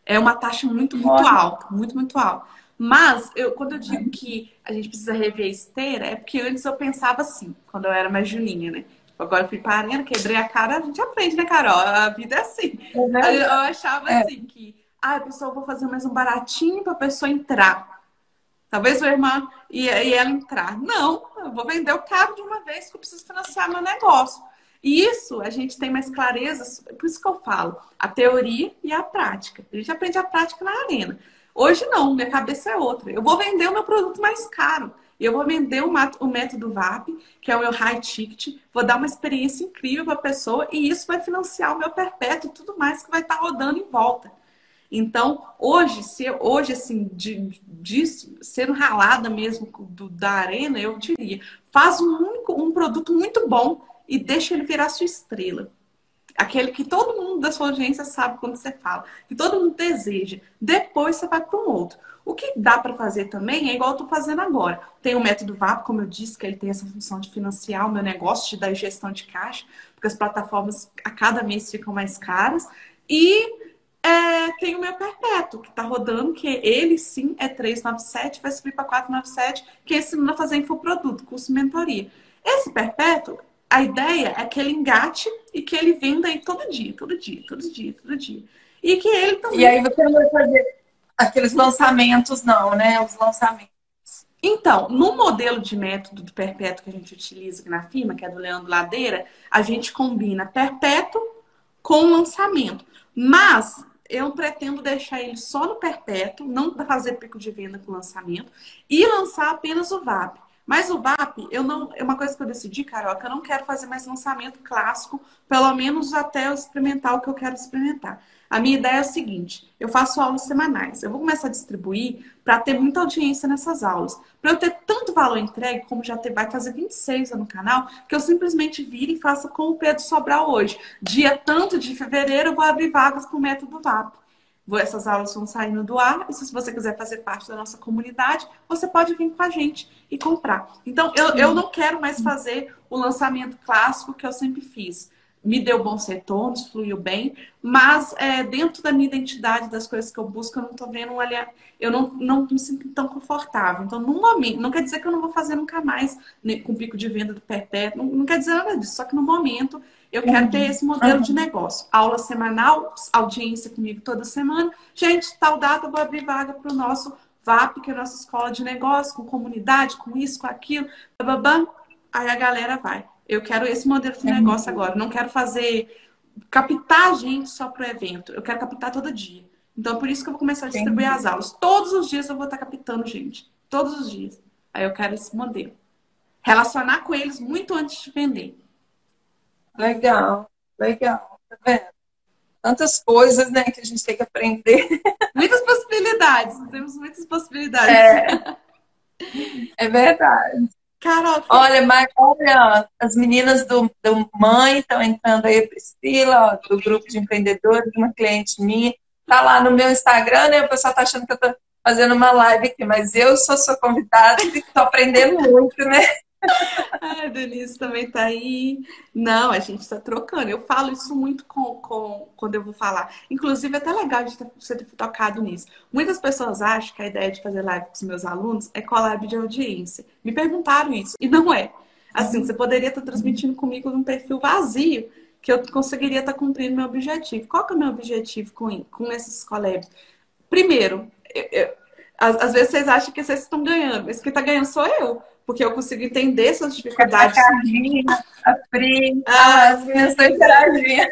É uma taxa muito, muito Olha. alta, muito, muito alta. Mas eu, quando eu digo que a gente precisa rever a esteira, é porque antes eu pensava assim, quando eu era mais juninha, né? Agora eu fui parando, quebrei a cara, a gente aprende, né, Carol? A vida é assim. É eu achava é. assim que, ah, a pessoa vou fazer mais um baratinho para a pessoa entrar. Talvez o irmão e, e ela entrar. Não, eu vou vender o caro de uma vez que eu preciso financiar meu negócio. E isso a gente tem mais clareza, por isso que eu falo, a teoria e a prática. A gente aprende a prática na arena. Hoje não, minha cabeça é outra. Eu vou vender o meu produto mais caro. Eu vou vender o, método VAP, que é o meu high ticket, vou dar uma experiência incrível para a pessoa e isso vai financiar o meu perpétuo e tudo mais que vai estar tá rodando em volta. Então, hoje, se hoje assim, de, de sendo ralada mesmo do, da arena, eu diria, faz um único, um produto muito bom e deixa ele virar sua estrela. Aquele que todo mundo da sua audiência sabe quando você fala, que todo mundo deseja. Depois você vai para um outro. O que dá para fazer também é igual eu estou fazendo agora. Tem o método VAP, como eu disse, que ele tem essa função de financiar o meu negócio, de dar gestão de caixa, porque as plataformas a cada mês ficam mais caras. E é, tem o meu perpétuo, que está rodando, que ele sim é 397, vai subir para 497, que é ensinando a fazer infoproduto, curso de mentoria. Esse perpétuo, a ideia é que ele engate e que ele venda aí todo dia, todo dia, todo dia, todo dia. E que ele também. E aí você vai fazer aqueles lançamentos, não, né? Os lançamentos. Então, no modelo de método do perpétuo que a gente utiliza aqui na firma, que é do Leandro Ladeira, a gente combina perpétuo com lançamento. Mas eu pretendo deixar ele só no perpétuo, não fazer pico de venda com lançamento, e lançar apenas o VAP. Mas o VAP, eu não, é uma coisa que eu decidi, Carol, eu não quero fazer mais lançamento clássico, pelo menos até eu experimentar o que eu quero experimentar. A minha ideia é o seguinte: eu faço aulas semanais. Eu vou começar a distribuir para ter muita audiência nessas aulas. Para eu ter tanto valor entregue, como já ter, vai fazer 26 no canal, que eu simplesmente vire e faça com o Pedro Sobral hoje. Dia tanto de fevereiro, eu vou abrir vagas para o método VAP. Essas aulas vão saindo do ar. E se você quiser fazer parte da nossa comunidade, você pode vir com a gente e comprar. Então, eu, eu não quero mais fazer o lançamento clássico que eu sempre fiz me deu bons retornos, fluiu bem, mas é, dentro da minha identidade, das coisas que eu busco, eu não estou vendo um aliado, eu não, não me sinto tão confortável. Então, no momento, não quer dizer que eu não vou fazer nunca mais né, com pico de venda do perpétuo, não, não, quer dizer nada disso, só que no momento eu quero ter esse modelo de negócio. Aula semanal, audiência comigo toda semana. Gente, tal data eu vou abrir vaga para o nosso VAP, que é a nossa escola de negócio, com comunidade, com isso, com aquilo, bababam. Aí a galera vai. Eu quero esse modelo de negócio agora. Não quero fazer captar gente só para o evento. Eu quero captar todo dia. Então, por isso que eu vou começar a distribuir Entendi. as aulas. Todos os dias eu vou estar captando gente. Todos os dias. Aí eu quero esse modelo. Relacionar com eles muito antes de vender. Legal, legal. Tá vendo? Tantas coisas, né, que a gente tem que aprender. Muitas possibilidades. Temos muitas possibilidades. É, é verdade. Carol. Olha, mas olha, as meninas do, do Mãe estão entrando aí, Priscila, ó, do grupo de empreendedores, uma cliente minha. Tá lá no meu Instagram, né? O pessoal tá achando que eu tô fazendo uma live aqui, mas eu sou sua convidada e tô aprendendo muito, né? A Denise também tá aí. Não, a gente está trocando. Eu falo isso muito com, com, quando eu vou falar. Inclusive, é até legal de você ter tocado nisso. Muitas pessoas acham que a ideia de fazer live com os meus alunos é collab de audiência. Me perguntaram isso, e não é. Assim, você poderia estar transmitindo comigo num perfil vazio, que eu conseguiria estar cumprindo meu objetivo. Qual que é o meu objetivo com, com esses collabs? Primeiro, eu, eu, às, às, vezes vocês acham que vocês estão ganhando, mas quem está ganhando sou eu porque eu consigo entender suas dificuldades. A Carlinha, a Pri, ah, as minhas interagindo.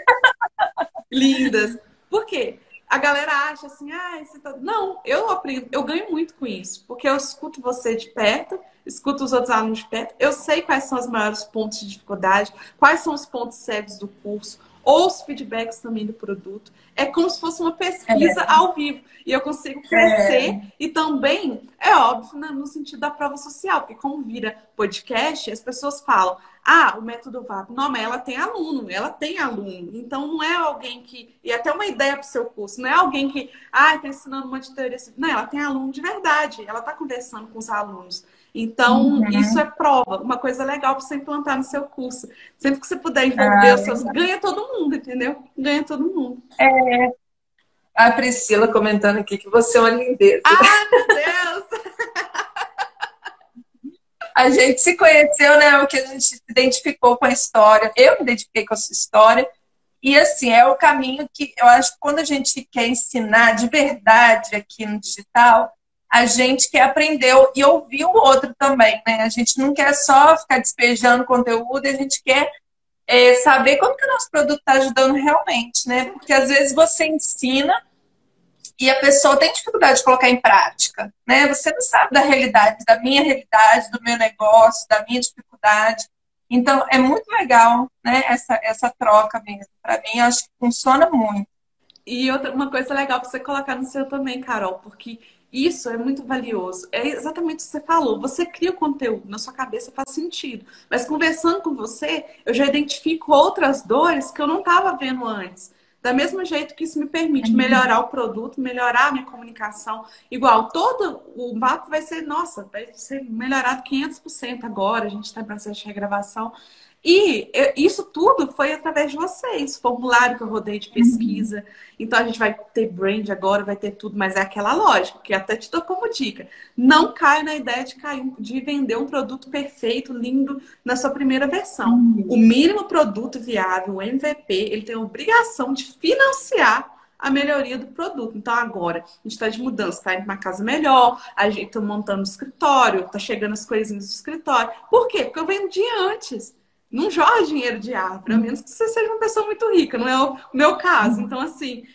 Lindas. Por quê? A galera acha assim, ah, você tá... não, eu aprendo, eu ganho muito com isso, porque eu escuto você de perto, escuto os outros alunos de perto, eu sei quais são os maiores pontos de dificuldade, quais são os pontos cegos do curso, ouço feedbacks também do produto. É como se fosse uma pesquisa é. ao vivo. E eu consigo crescer é. e também, é óbvio, né, no sentido da prova social, porque como vira podcast, as pessoas falam, ah, o método VAP. Não, mas ela tem aluno, ela tem aluno. Então não é alguém que. E até uma ideia para o seu curso, não é alguém que, ah, está ensinando uma de teoria. Não, ela tem aluno de verdade, ela está conversando com os alunos. Então, uhum. isso é prova, uma coisa legal para você implantar no seu curso. Sempre que você puder envolver ah, os seus. Ganha todo mundo, entendeu? Ganha todo mundo. É. A Priscila comentando aqui que você é uma lindeza. Ai, meu Deus! a gente se conheceu, né? O que a gente se identificou com a história. Eu me identifiquei com a sua história. E assim, é o caminho que eu acho que quando a gente quer ensinar de verdade aqui no digital, a gente quer aprender e ouvir o outro também, né? A gente não quer só ficar despejando conteúdo, a gente quer é, saber como que o nosso produto está ajudando realmente, né? Porque às vezes você ensina e a pessoa tem dificuldade de colocar em prática, né? Você não sabe da realidade, da minha realidade, do meu negócio, da minha dificuldade. Então, é muito legal, né, essa, essa troca mesmo. Para mim, acho que funciona muito. E outra, uma coisa legal para você colocar no seu também, Carol, porque isso é muito valioso. É exatamente o que você falou. Você cria o conteúdo, na sua cabeça faz sentido. Mas conversando com você, eu já identifico outras dores que eu não estava vendo antes. Da mesma jeito que isso me permite uhum. melhorar o produto, melhorar a minha comunicação. Igual, todo o mapa vai ser, nossa, vai ser melhorado 500% agora. A gente está em processo de regravação. E isso tudo foi através de vocês, formulário que eu rodei de pesquisa. Então a gente vai ter brand agora, vai ter tudo, mas é aquela lógica, que até te dou como dica. Não caia na ideia de, cair, de vender um produto perfeito, lindo, na sua primeira versão. Uhum. O mínimo produto viável, o MVP, ele tem a obrigação de financiar a melhoria do produto. Então, agora, a gente está de mudança, está indo para uma casa melhor, a gente está montando o escritório, está chegando as coisinhas do escritório. Por quê? Porque eu vendi antes não joga dinheiro de árvore, a menos que você seja uma pessoa muito rica, não é o meu caso. Então, assim,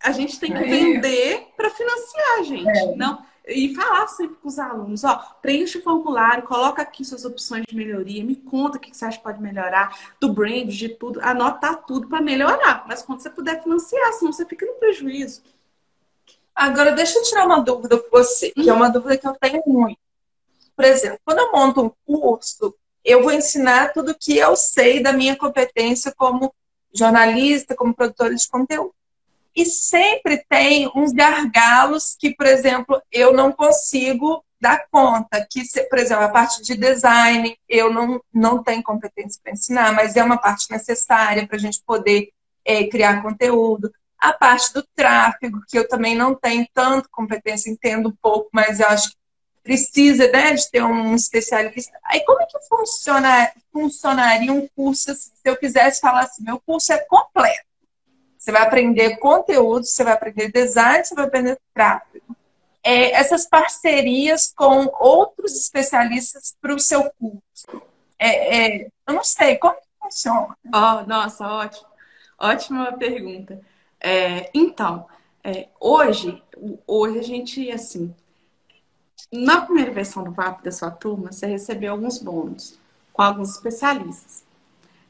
a gente tem que é. vender para financiar, gente. É. Não, e falar sempre com os alunos, ó, preenche o formulário, coloca aqui suas opções de melhoria, me conta o que você acha que pode melhorar, do brand, de tudo, anotar tudo para melhorar. Mas quando você puder financiar, senão você fica no prejuízo. Agora, deixa eu tirar uma dúvida com você, que é uma dúvida que eu tenho muito. Por exemplo, quando eu monto um curso, eu vou ensinar tudo que eu sei da minha competência como jornalista, como produtora de conteúdo. E sempre tem uns gargalos que, por exemplo, eu não consigo dar conta. Que, por exemplo, a parte de design, eu não, não tenho competência para ensinar, mas é uma parte necessária para a gente poder é, criar conteúdo. A parte do tráfego, que eu também não tenho tanto competência, entendo pouco, mas eu acho que precisa né, de ter um especialista. Aí como é que funciona, funcionaria um curso assim, se eu quisesse falar assim, meu curso é completo. Você vai aprender conteúdo, você vai aprender design, você vai aprender tráfego. É, essas parcerias com outros especialistas para o seu curso. É, é, eu não sei, como que funciona? Oh, nossa, ótimo. Ótima pergunta. É, então, é, hoje, hoje a gente, assim, na primeira versão do VAP da sua turma, você recebeu alguns bônus com alguns especialistas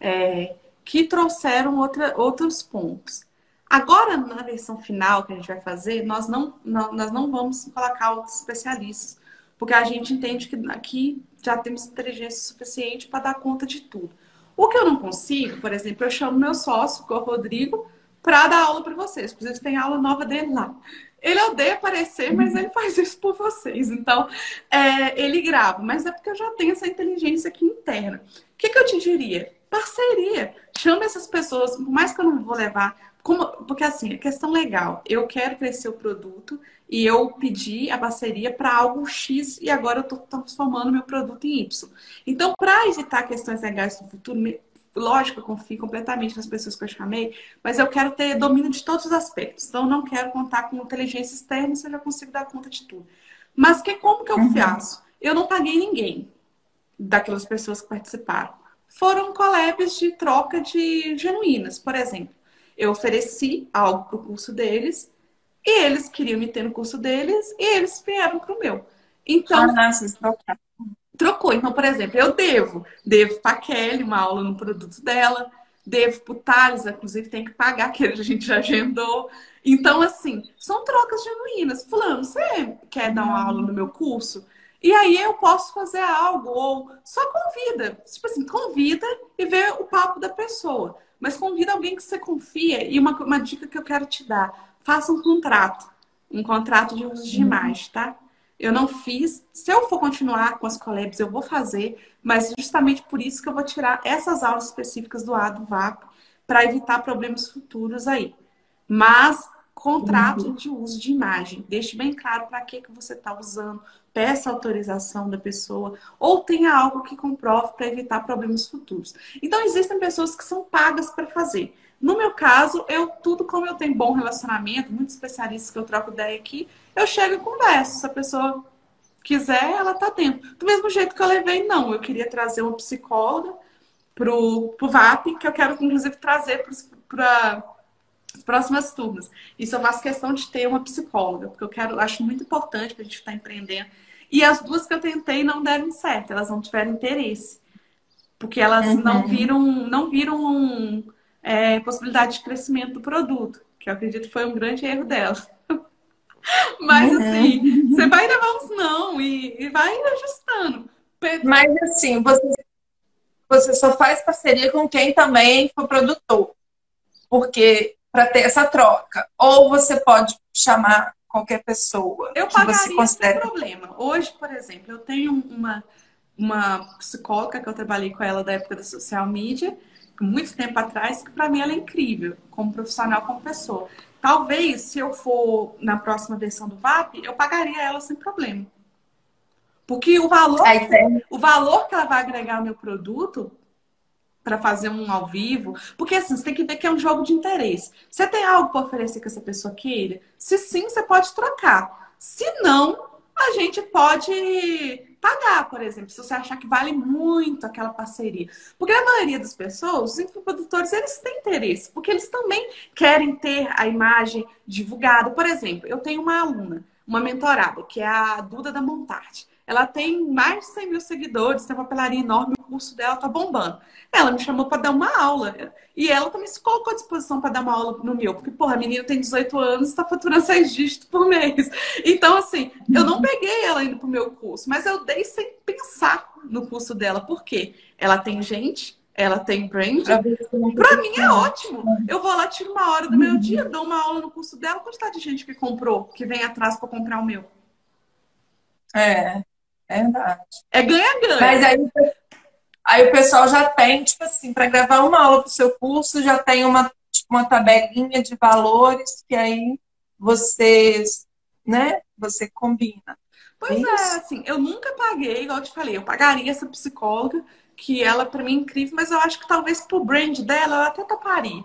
é, que trouxeram outra, outros pontos. Agora, na versão final que a gente vai fazer, nós não, não, nós não vamos colocar outros especialistas, porque a gente entende que aqui já temos inteligência suficiente para dar conta de tudo. O que eu não consigo, por exemplo, eu chamo meu sócio, é o Rodrigo, para dar aula para vocês. Inclusive, tem aula nova dele lá. Ele odeia aparecer, mas ele faz isso por vocês. Então, é, ele grava. Mas é porque eu já tenho essa inteligência aqui interna. O que, que eu te diria? Parceria. Chama essas pessoas, por mais que eu não vou levar. Como, porque assim, a questão legal, eu quero crescer o produto e eu pedi a parceria para algo X e agora eu estou transformando meu produto em Y. Então, para evitar questões legais do futuro, lógico, eu confio completamente nas pessoas que eu chamei, mas eu quero ter domínio de todos os aspectos. Então, não quero contar com inteligência externa, se eu já consigo dar conta de tudo. Mas que como que eu uhum. faço? Eu não paguei ninguém daquelas pessoas que participaram. Foram collabs de troca de genuínas, por exemplo. Eu ofereci algo para o curso deles e eles queriam me ter no curso deles e eles vieram para o meu. Então, ah, nossa, trocou. Então, por exemplo, eu devo, devo para Kelly uma aula no produto dela, devo pro Thales, inclusive tem que pagar, que a gente já agendou. Então, assim, são trocas genuínas. Fulano, você quer dar uma aula no meu curso? E aí eu posso fazer algo, ou só convida. Tipo assim, convida e vê o papo da pessoa. Mas convida alguém que você confia. E uma, uma dica que eu quero te dar: faça um contrato. Um contrato de uso de uhum. imagem, tá? Eu não fiz. Se eu for continuar com as collabs, eu vou fazer, mas justamente por isso que eu vou tirar essas aulas específicas do A do VAP para evitar problemas futuros aí. Mas contrato uhum. de uso de imagem, deixe bem claro para que que você está usando, peça autorização da pessoa ou tenha algo que comprove para evitar problemas futuros. Então existem pessoas que são pagas para fazer. No meu caso, eu tudo como eu tenho bom relacionamento, muitos especialistas que eu troco ideia aqui, eu chego e converso. Se a pessoa quiser, ela tá dentro. Do mesmo jeito que eu levei, não. Eu queria trazer uma psicóloga pro, pro VAP, que eu quero, inclusive, trazer para as próximas turmas. Isso eu faço questão de ter uma psicóloga, porque eu quero, acho muito importante para a gente estar tá empreendendo. E as duas que eu tentei não deram certo, elas não tiveram interesse. Porque elas uhum. não viram, não viram é, possibilidade de crescimento do produto, que eu acredito foi um grande erro delas. Mas uhum. assim, você vai levar uns não e, e vai ajustando. Mas assim, você, você só faz parceria com quem também for produtor. Porque para ter essa troca. Ou você pode chamar qualquer pessoa. Eu pagaria você considera... sem problema. Hoje, por exemplo, eu tenho uma, uma psicóloga que eu trabalhei com ela da época da social media, muito tempo atrás, que para mim ela é incrível, como profissional, como pessoa. Talvez, se eu for na próxima versão do VAP, eu pagaria ela sem problema. Porque o valor, é, o valor que ela vai agregar ao meu produto para fazer um ao vivo, porque assim, você tem que ver que é um jogo de interesse. Você tem algo para oferecer que essa pessoa queira? Se sim, você pode trocar. Se não, a gente pode pagar, por exemplo, se você achar que vale muito aquela parceria. Porque a maioria das pessoas, os infoprodutores, eles têm interesse, porque eles também querem ter a imagem divulgada. Por exemplo, eu tenho uma aluna, uma mentorada, que é a Duda da Montarte. Ela tem mais de 100 mil seguidores, tem uma papelaria enorme, o curso dela tá bombando. Ela me chamou para dar uma aula. E ela também se colocou à disposição para dar uma aula no meu. Porque, porra, a menina tem 18 anos e está faturando 6 dígitos por mês. Então, assim, eu não peguei ela indo pro meu curso, mas eu dei sem pensar no curso dela. Por quê? Ela tem gente, ela tem brand. Para mim é ótimo. Eu vou lá, tiro uma hora do meu dia, dou uma aula no curso dela. Quantidade de gente que comprou, que vem atrás para comprar o meu. É, é verdade. É ganha-ganha. Mas aí, aí o pessoal já tem, tipo assim, para gravar uma aula para o seu curso, já tem uma, tipo, uma tabelinha de valores que aí você, né, você combina. Pois é, é assim, eu nunca paguei, igual eu te falei, eu pagaria essa psicóloga, que ela para mim é incrível, mas eu acho que talvez pro brand dela ela até toparia.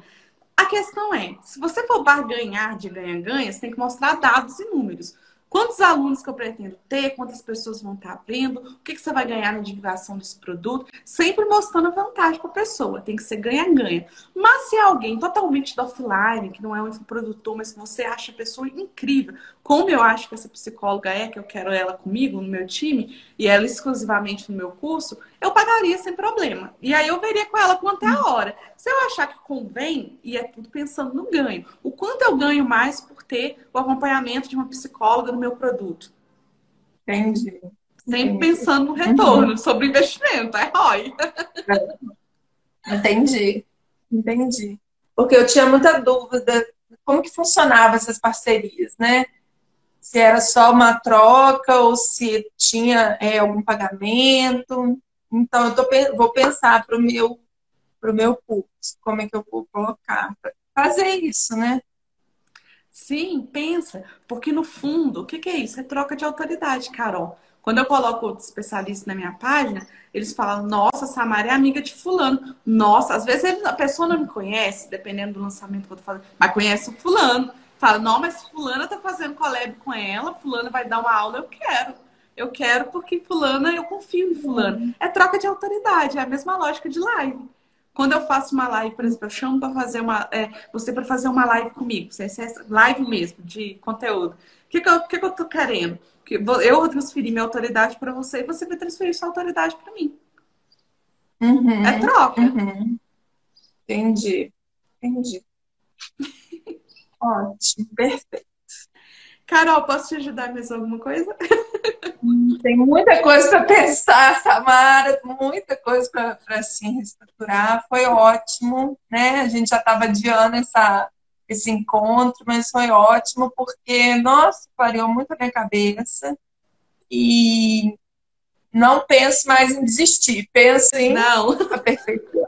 A questão é, se você for barganhar de ganha-ganha, você tem que mostrar dados e números. Quantos alunos que eu pretendo ter, quantas pessoas vão estar vendo, o que, que você vai ganhar na divulgação desse produto, sempre mostrando a vantagem para a pessoa. Tem que ser ganha-ganha. Mas se é alguém totalmente do offline, que não é um produtor, mas que você acha a pessoa incrível, como eu acho que essa psicóloga é, que eu quero ela comigo no meu time, e ela exclusivamente no meu curso, eu pagaria sem problema. E aí eu veria com ela quanto é a hora. Se eu achar que convém, e é tudo pensando no ganho, o quanto eu ganho mais por ter o acompanhamento de uma psicóloga no meu produto. Entendi. Sempre pensando no retorno, uhum. sobre investimento, é ROI. Entendi, entendi. Porque eu tinha muita dúvida como que funcionava essas parcerias, né? Se era só uma troca ou se tinha é, algum pagamento. Então, eu tô, vou pensar para o meu, pro meu curso, como é que eu vou colocar para fazer isso, né? Sim, pensa, porque no fundo, o que, que é isso? É troca de autoridade, Carol. Quando eu coloco outros especialistas na minha página, eles falam: Nossa, Samara é amiga de Fulano. Nossa, às vezes a pessoa não me conhece, dependendo do lançamento que eu tô fazendo, mas conhece o Fulano. Fala: Não, mas Fulana tá fazendo collab com ela, Fulana vai dar uma aula, eu quero. Eu quero porque Fulana, eu confio em Fulano. Uhum. É troca de autoridade, é a mesma lógica de live. Quando eu faço uma live, por exemplo, eu chamo para fazer uma. É, você para fazer uma live comigo, você é live mesmo, de conteúdo. O que, que, eu, que, que eu tô querendo? Que eu vou transferir minha autoridade para você e você vai transferir sua autoridade para mim. Uhum, é troca. Uhum. Entendi. Entendi. Ótimo, perfeito. Carol, posso te ajudar mais alguma coisa? Tem muita coisa para pensar, Samara, muita coisa para se reestruturar. Foi ótimo, né? A gente já estava adiando essa, esse encontro, mas foi ótimo porque, nossa, clareou muito a minha cabeça. E não pense mais em desistir, pense em não. aperfeiçoar.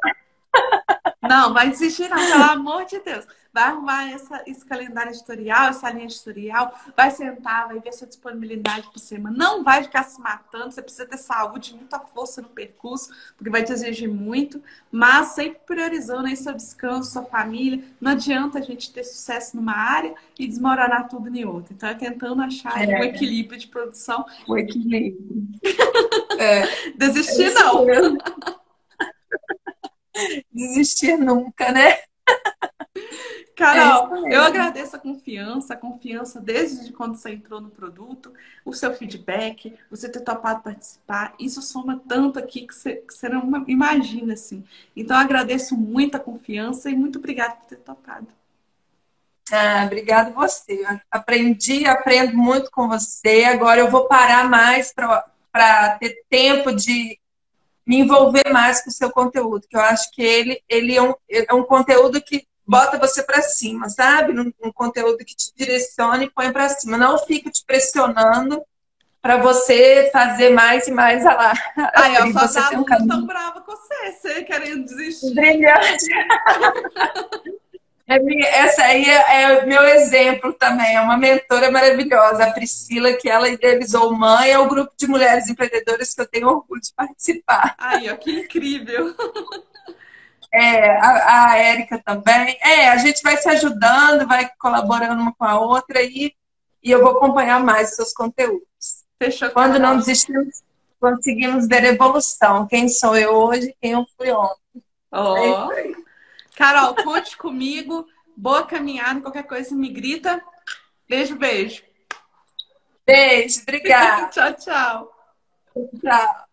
Não, vai desistir não, pelo amor de Deus vai arrumar essa, esse calendário editorial, essa linha editorial, vai sentar, vai ver sua disponibilidade por semana. Não vai ficar se matando, você precisa ter saúde, muita força no percurso, porque vai te exigir muito, mas sempre priorizando aí seu descanso, sua família. Não adianta a gente ter sucesso numa área e desmoronar tudo em outra. Então, é tentando achar é. um equilíbrio de produção. O equilíbrio. é. Desistir, é não. Desistir nunca, né? Carol, é eu agradeço a confiança, a confiança desde quando você entrou no produto, o seu feedback, você ter topado participar. Isso soma tanto aqui que você, que você não imagina, assim. Então, agradeço muito a confiança e muito obrigada por ter topado. Ah, obrigada você. Aprendi, aprendo muito com você. Agora eu vou parar mais para ter tempo de me envolver mais com o seu conteúdo, que eu acho que ele, ele é, um, é um conteúdo que bota você para cima, sabe? Um, um, conteúdo que te direciona e põe para cima. Não fica te pressionando para você fazer mais e mais a lá. Ai, eu só você um tão brava com você, você querendo desistir. Brilhante. É essa aí é, é meu exemplo também, é uma mentora maravilhosa, a Priscila, que ela idealizou Mãe, é o grupo de mulheres empreendedoras que eu tenho orgulho de participar. Ai, ó, que incrível! É, a, a Érica também. É, a gente vai se ajudando, vai colaborando uma com a outra e, e eu vou acompanhar mais os seus conteúdos. Fechou. Quando não desistimos, conseguimos ver evolução. Quem sou eu hoje, quem eu fui ontem. Oh. É Carol, conte comigo. Boa caminhada. Qualquer coisa me grita. Beijo, beijo. Beijo, obrigada. tchau, tchau. Tchau.